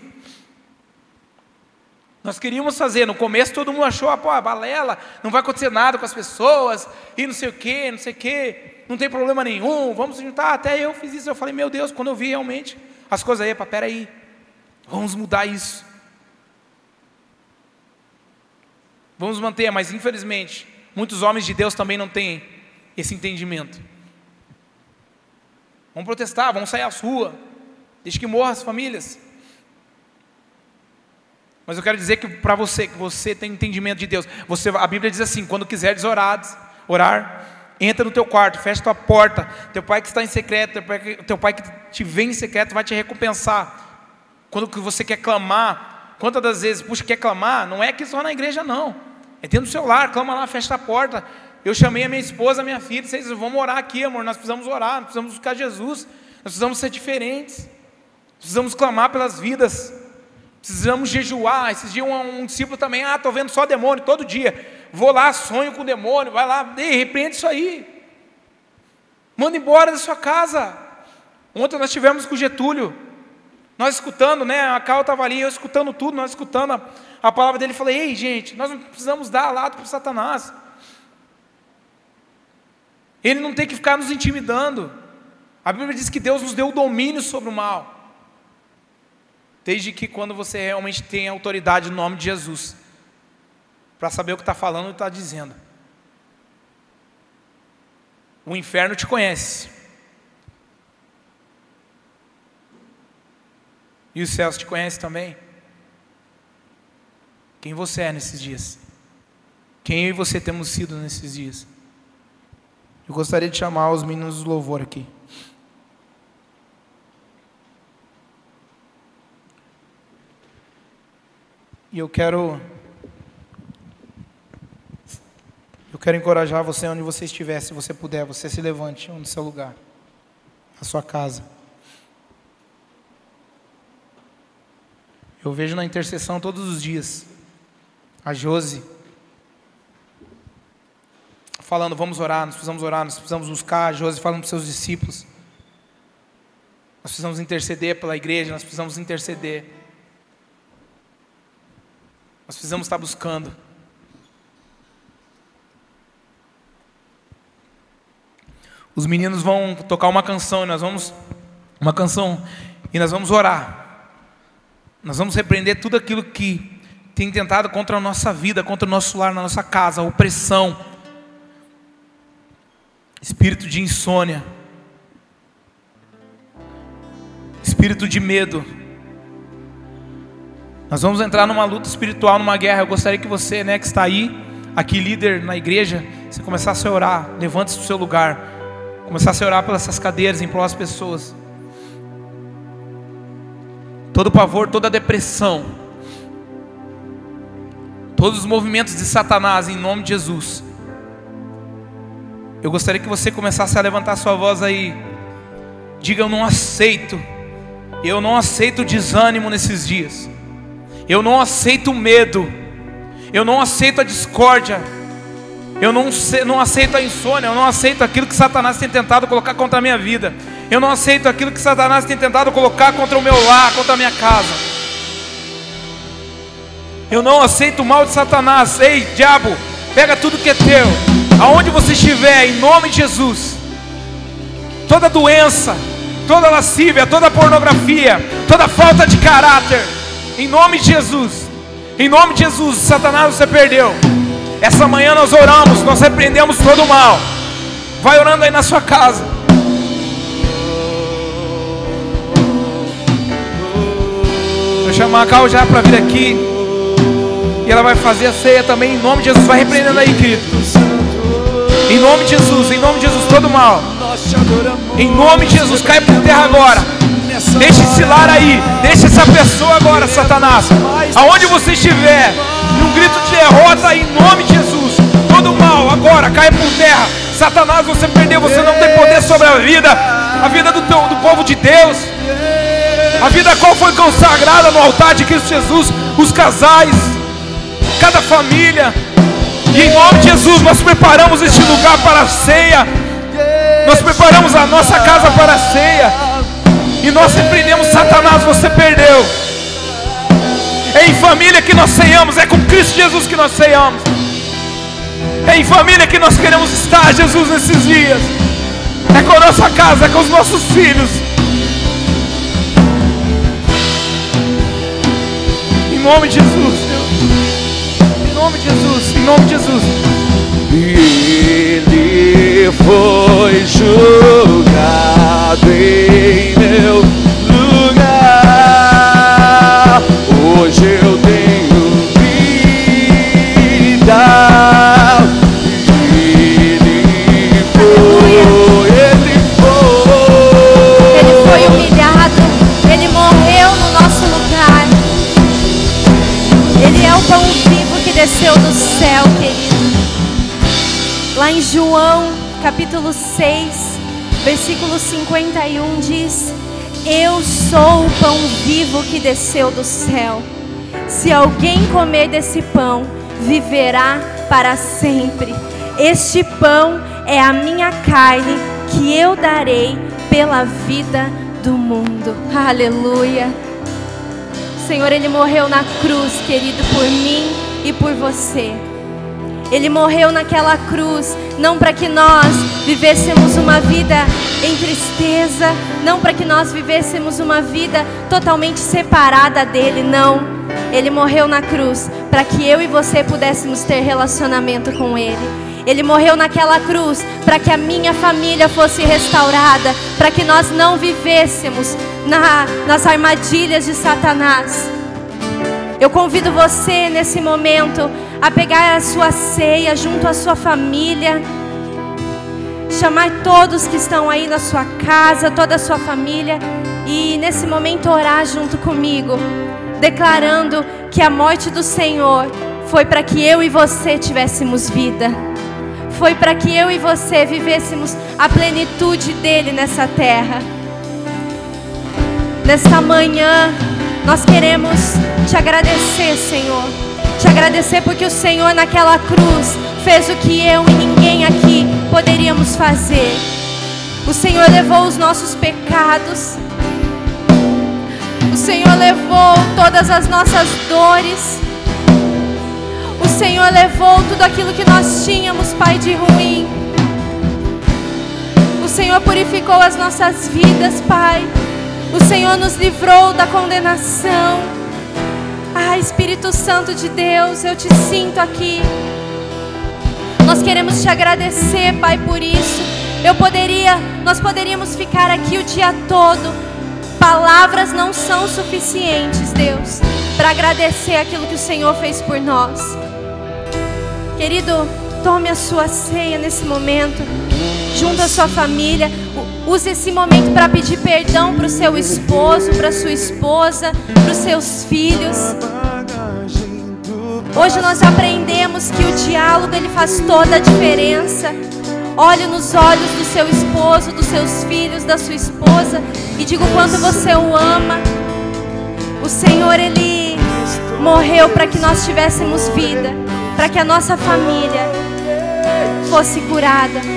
Nós queríamos fazer, no começo todo mundo achou, ah, pô, balela, não vai acontecer nada com as pessoas, e não sei o quê, não sei o quê não tem problema nenhum, vamos juntar. Até eu fiz isso, eu falei, meu Deus, quando eu vi realmente as coisas aí, para peraí, vamos mudar isso. Vamos manter, mas infelizmente, muitos homens de Deus também não têm esse entendimento. Vamos protestar, vamos sair às ruas, deixe que morram as famílias. Mas eu quero dizer que para você, que você tem entendimento de Deus, você, a Bíblia diz assim: quando quiseres orar, orar, Entra no teu quarto, fecha tua porta. Teu pai que está em secreto, teu pai, que, te vê em secreto vai te recompensar. Quando você quer clamar, quantas das vezes, puxa, quer clamar? Não é que só na igreja, não. É dentro do seu lar, clama lá, fecha a porta. Eu chamei a minha esposa, a minha filha, vocês vamos orar aqui, amor. Nós precisamos orar, nós precisamos buscar Jesus. Nós precisamos ser diferentes. Precisamos clamar pelas vidas. Precisamos jejuar. Esses dias um, um discípulo também, ah, estou vendo só demônio todo dia vou lá, sonho com o demônio, vai lá, ei, repreende isso aí. Manda embora da sua casa. Ontem nós tivemos com o Getúlio. Nós escutando, né? A Cal estava ali, eu escutando tudo, nós escutando a, a palavra dele. Falei, ei, gente, nós não precisamos dar lado para Satanás. Ele não tem que ficar nos intimidando. A Bíblia diz que Deus nos deu o domínio sobre o mal. Desde que quando você realmente tem autoridade no nome de Jesus, para saber o que está falando e está dizendo. O inferno te conhece. E os céus te conhecem também. Quem você é nesses dias? Quem eu e você temos sido nesses dias? Eu gostaria de chamar os meninos do louvor aqui. E eu quero eu quero encorajar você onde você estiver, se você puder, você se levante no seu lugar, na sua casa. Eu vejo na intercessão todos os dias a Josi falando, vamos orar, nós precisamos orar, nós precisamos buscar, a Josi falando para os seus discípulos. Nós precisamos interceder pela igreja, nós precisamos interceder. Nós precisamos estar buscando. Os meninos vão tocar uma canção e nós vamos uma canção e nós vamos orar. Nós vamos repreender tudo aquilo que tem tentado contra a nossa vida, contra o nosso lar, na nossa casa, opressão, espírito de insônia, espírito de medo. Nós vamos entrar numa luta espiritual, numa guerra. Eu gostaria que você, né, que está aí, aqui líder na igreja, você começasse a orar. Levante-se do seu lugar. Começasse a orar pelas essas cadeiras, em prol das pessoas. Todo pavor, toda depressão, todos os movimentos de Satanás, em nome de Jesus. Eu gostaria que você começasse a levantar sua voz aí. Diga: Eu não aceito. Eu não aceito desânimo nesses dias. Eu não aceito medo. Eu não aceito a discórdia. Eu não, não aceito a insônia. Eu não aceito aquilo que Satanás tem tentado colocar contra a minha vida. Eu não aceito aquilo que Satanás tem tentado colocar contra o meu lar, contra a minha casa. Eu não aceito o mal de Satanás. Ei, diabo, pega tudo que é teu. Aonde você estiver, em nome de Jesus. Toda doença, toda lascívia, toda pornografia, toda falta de caráter em nome de Jesus. Em nome de Jesus, Satanás, você perdeu. Essa manhã nós oramos, nós repreendemos todo o mal. Vai orando aí na sua casa. Vou chamar a Cal já para vir aqui. E ela vai fazer a ceia também em nome de Jesus. Vai repreendendo aí, querido. Em nome de Jesus, em nome de Jesus, todo mal. Em nome de Jesus, cai por terra agora. Deixe esse lar aí. Deixe essa pessoa agora, Satanás. Aonde você estiver, num grito de derrota em nome de Jesus. Todo mal agora cai por terra. Satanás, você perdeu, você não tem poder sobre a vida, a vida do, teu, do povo de Deus, a vida qual foi consagrada no altar de Cristo Jesus, os casais, cada família. E em nome de Jesus, nós preparamos este lugar para a ceia. Nós preparamos a nossa casa para a ceia. E nós repreendemos Satanás, você perdeu. É em família que nós ceiamos, é com Cristo Jesus que nós ceiamos. É em família que nós queremos estar, Jesus, nesses dias. É com a nossa casa, é com os nossos filhos. Em nome de Jesus, Deus. Em nome de Jesus, em nome de Jesus. Ele foi julgado lugar. Hoje eu tenho vida. Ele foi, ele foi. Ele foi humilhado, ele morreu no nosso lugar. Ele é o pão vivo que desceu do céu, querido. Lá em João, capítulo 6, versículo 51 diz: Eu sou o pão vivo que desceu do céu. Se alguém comer desse pão, viverá para sempre. Este pão é a minha carne que eu darei pela vida do mundo. Aleluia. Senhor, Ele morreu na cruz, querido, por mim e por você. Ele morreu naquela cruz, não para que nós vivêssemos uma vida em tristeza, não para que nós vivêssemos uma vida totalmente separada dele, não. Ele morreu na cruz para que eu e você pudéssemos ter relacionamento com ele. Ele morreu naquela cruz para que a minha família fosse restaurada, para que nós não vivêssemos na, nas armadilhas de Satanás. Eu convido você nesse momento a pegar a sua ceia junto à sua família, chamar todos que estão aí na sua casa, toda a sua família e nesse momento orar junto comigo, declarando que a morte do Senhor foi para que eu e você tivéssemos vida. Foi para que eu e você vivêssemos a plenitude dele nessa terra. Nesta manhã, nós queremos te agradecer, Senhor. Te agradecer porque o Senhor naquela cruz fez o que eu e ninguém aqui poderíamos fazer. O Senhor levou os nossos pecados. O Senhor levou todas as nossas dores. O Senhor levou tudo aquilo que nós tínhamos, Pai, de ruim. O Senhor purificou as nossas vidas, Pai. O Senhor nos livrou da condenação. Ah, Espírito Santo de Deus, eu te sinto aqui. Nós queremos te agradecer, Pai, por isso. Eu poderia, nós poderíamos ficar aqui o dia todo. Palavras não são suficientes, Deus, para agradecer aquilo que o Senhor fez por nós. Querido, tome a sua ceia nesse momento, junto à sua família. Use esse momento para pedir perdão para o seu esposo, para sua esposa, para os seus filhos. Hoje nós aprendemos que o diálogo ele faz toda a diferença. Olhe nos olhos do seu esposo, dos seus filhos, da sua esposa e diga o quanto você o ama. O Senhor ele morreu para que nós tivéssemos vida, para que a nossa família fosse curada.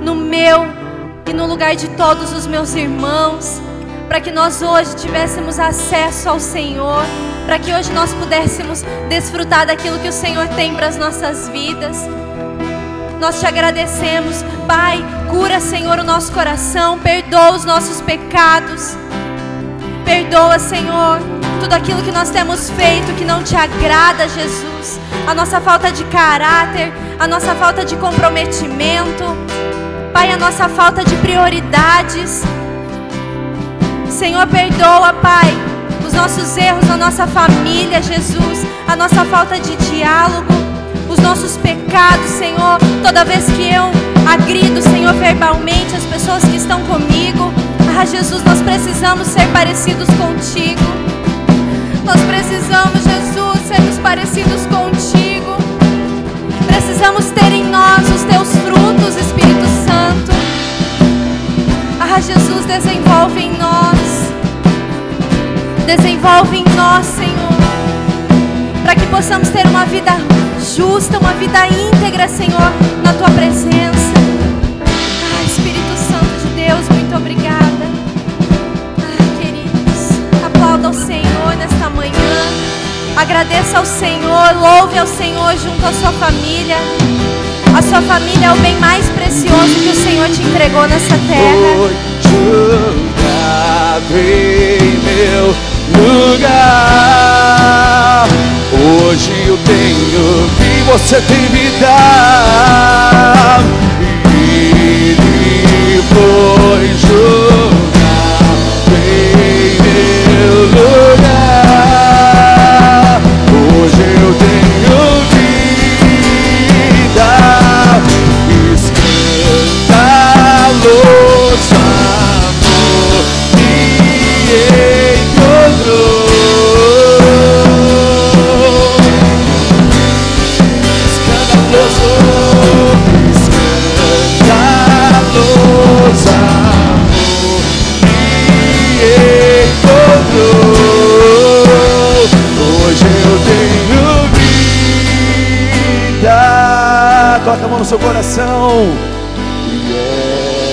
no meu e no lugar de todos os meus irmãos, para que nós hoje tivéssemos acesso ao Senhor, para que hoje nós pudéssemos desfrutar daquilo que o Senhor tem para as nossas vidas. Nós te agradecemos, Pai, cura, Senhor, o nosso coração, perdoa os nossos pecados. Perdoa, Senhor, tudo aquilo que nós temos feito que não te agrada, Jesus. A nossa falta de caráter, a nossa falta de comprometimento, Pai, a nossa falta de prioridades. Senhor, perdoa, Pai, os nossos erros na nossa família, Jesus, a nossa falta de diálogo, os nossos pecados, Senhor. Toda vez que eu agrido, Senhor, verbalmente as pessoas que estão comigo. Ah, Jesus, nós precisamos ser parecidos contigo. Nós precisamos, Jesus, sermos parecidos contigo. Precisamos ter em nós os teus frutos, Espírito Santo. Ah, Jesus, desenvolve em nós. Desenvolve em nós, Senhor. Para que possamos ter uma vida justa, uma vida íntegra, Senhor, na tua presença. Ah, Espírito Santo de Deus, muito obrigada. Ah, queridos, aplauda o Senhor nesta manhã. Agradeça ao Senhor, louve ao Senhor junto à sua família. A sua família é o bem mais precioso que o Senhor te entregou nessa terra. Meu lugar. Hoje eu tenho e você tem me dado. Mão no seu coração. E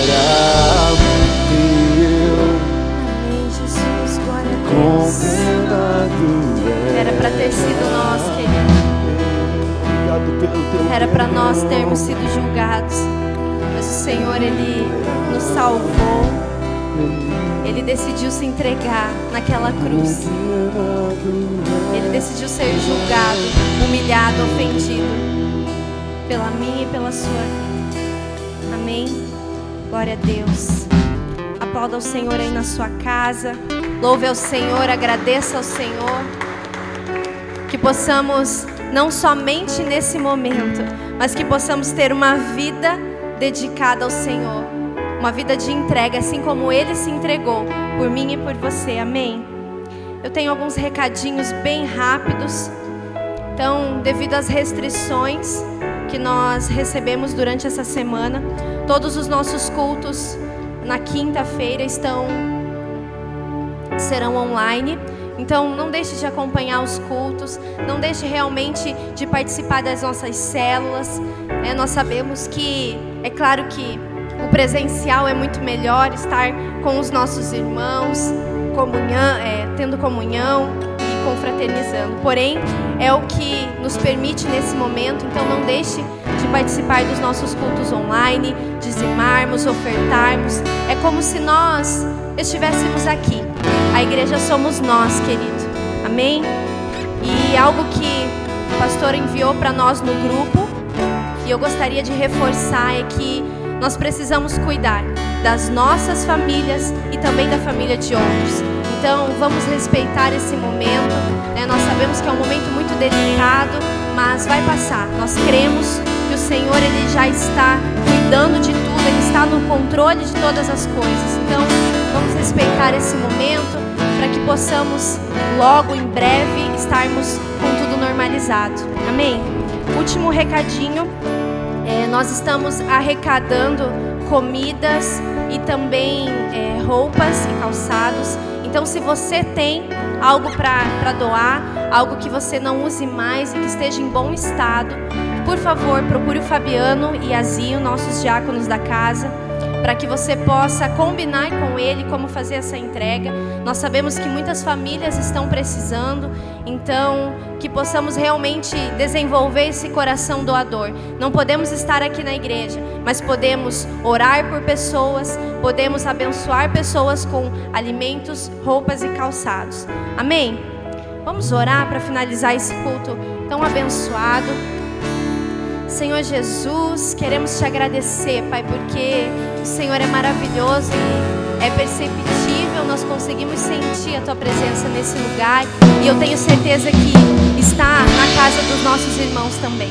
era meu Amém, Jesus, glória a Deus. condenado. Era para ter sido nós, querido. Era para nós termos sido julgados. Mas o Senhor, Ele nos salvou. Ele decidiu se entregar naquela cruz. Ele decidiu ser julgado, humilhado, ofendido. Pela minha pela sua vida. Amém? Glória a Deus. Aplauda o Senhor aí na sua casa. Louve ao Senhor, agradeça ao Senhor que possamos não somente nesse momento, mas que possamos ter uma vida dedicada ao Senhor, uma vida de entrega, assim como Ele se entregou por mim e por você. Amém. Eu tenho alguns recadinhos bem rápidos. Então, devido às restrições que nós recebemos durante essa semana, todos os nossos cultos na quinta-feira estão serão online. Então, não deixe de acompanhar os cultos, não deixe realmente de participar das nossas células. né? nós sabemos que, é claro que o presencial é muito melhor, estar com os nossos irmãos, comunhão, é, tendo comunhão confraternizando. Porém, é o que nos permite nesse momento, então não deixe de participar dos nossos cultos online, dizimarmos, ofertarmos. É como se nós estivéssemos aqui. A igreja somos nós, querido. Amém? E algo que o pastor enviou para nós no grupo, e eu gostaria de reforçar, é que nós precisamos cuidar das nossas famílias e também da família de outros. Então, vamos respeitar esse momento. né? Nós sabemos que é um momento muito delicado, mas vai passar. Nós cremos que o Senhor ele já está cuidando de tudo, ele está no controle de todas as coisas. Então, vamos respeitar esse momento para que possamos logo em breve estarmos com tudo normalizado. Amém. Último recadinho. É, nós estamos arrecadando comidas e também é, roupas e calçados. Então, se você tem algo para doar, algo que você não use mais e que esteja em bom estado, por favor, procure o Fabiano e a nossos diáconos da casa, para que você possa combinar com ele como fazer essa entrega. Nós sabemos que muitas famílias estão precisando, então que possamos realmente desenvolver esse coração doador. Não podemos estar aqui na igreja, mas podemos orar por pessoas, podemos abençoar pessoas com alimentos, roupas e calçados. Amém? Vamos orar para finalizar esse culto tão abençoado. Senhor Jesus, queremos te agradecer, Pai, porque o Senhor é maravilhoso e é perceptível, nós conseguimos sentir a tua presença nesse lugar e eu tenho certeza que está na casa dos nossos irmãos também.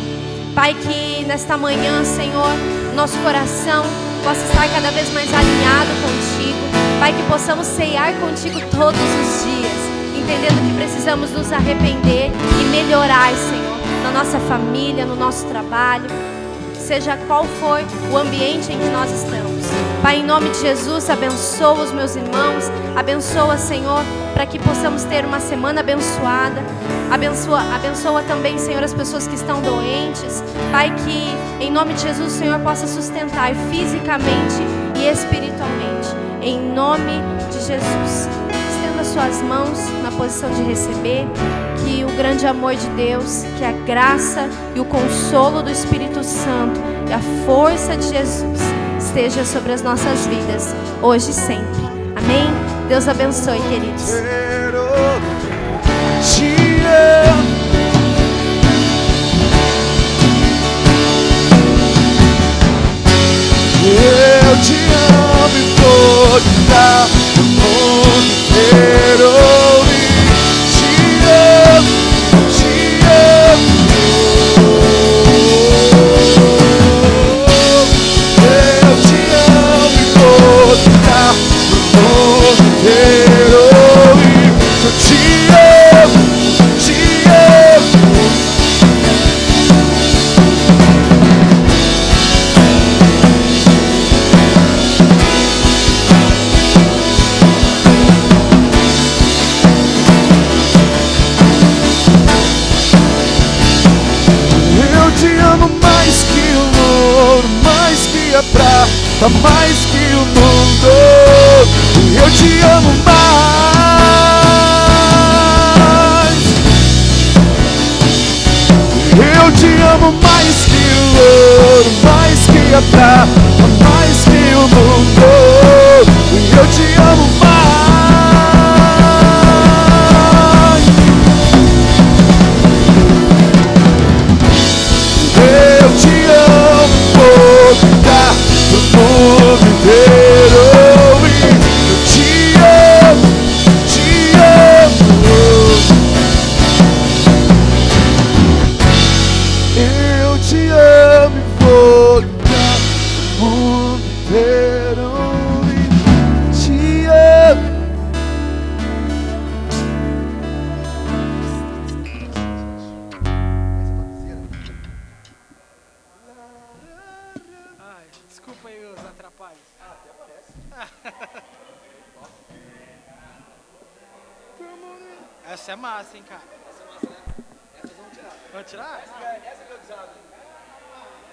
Pai, que nesta manhã, Senhor, nosso coração possa estar cada vez mais alinhado contigo. Pai, que possamos ceiar contigo todos os dias, entendendo que precisamos nos arrepender e melhorar, Senhor, na nossa família, no nosso trabalho, seja qual for o ambiente em que nós estamos. Pai, em nome de Jesus, abençoa os meus irmãos, abençoa, Senhor, para que possamos ter uma semana abençoada. Abençoa, abençoa também, Senhor, as pessoas que estão doentes. Pai, que em nome de Jesus o Senhor possa sustentar fisicamente e espiritualmente. Em nome de Jesus. Estenda suas mãos na posição de receber. Grande amor de Deus, que a graça e o consolo do Espírito Santo e a força de Jesus esteja sobre as nossas vidas, hoje e sempre. Amém? Deus abençoe, queridos. Eu te amo e vou te dar o mundo inteiro. Te amo,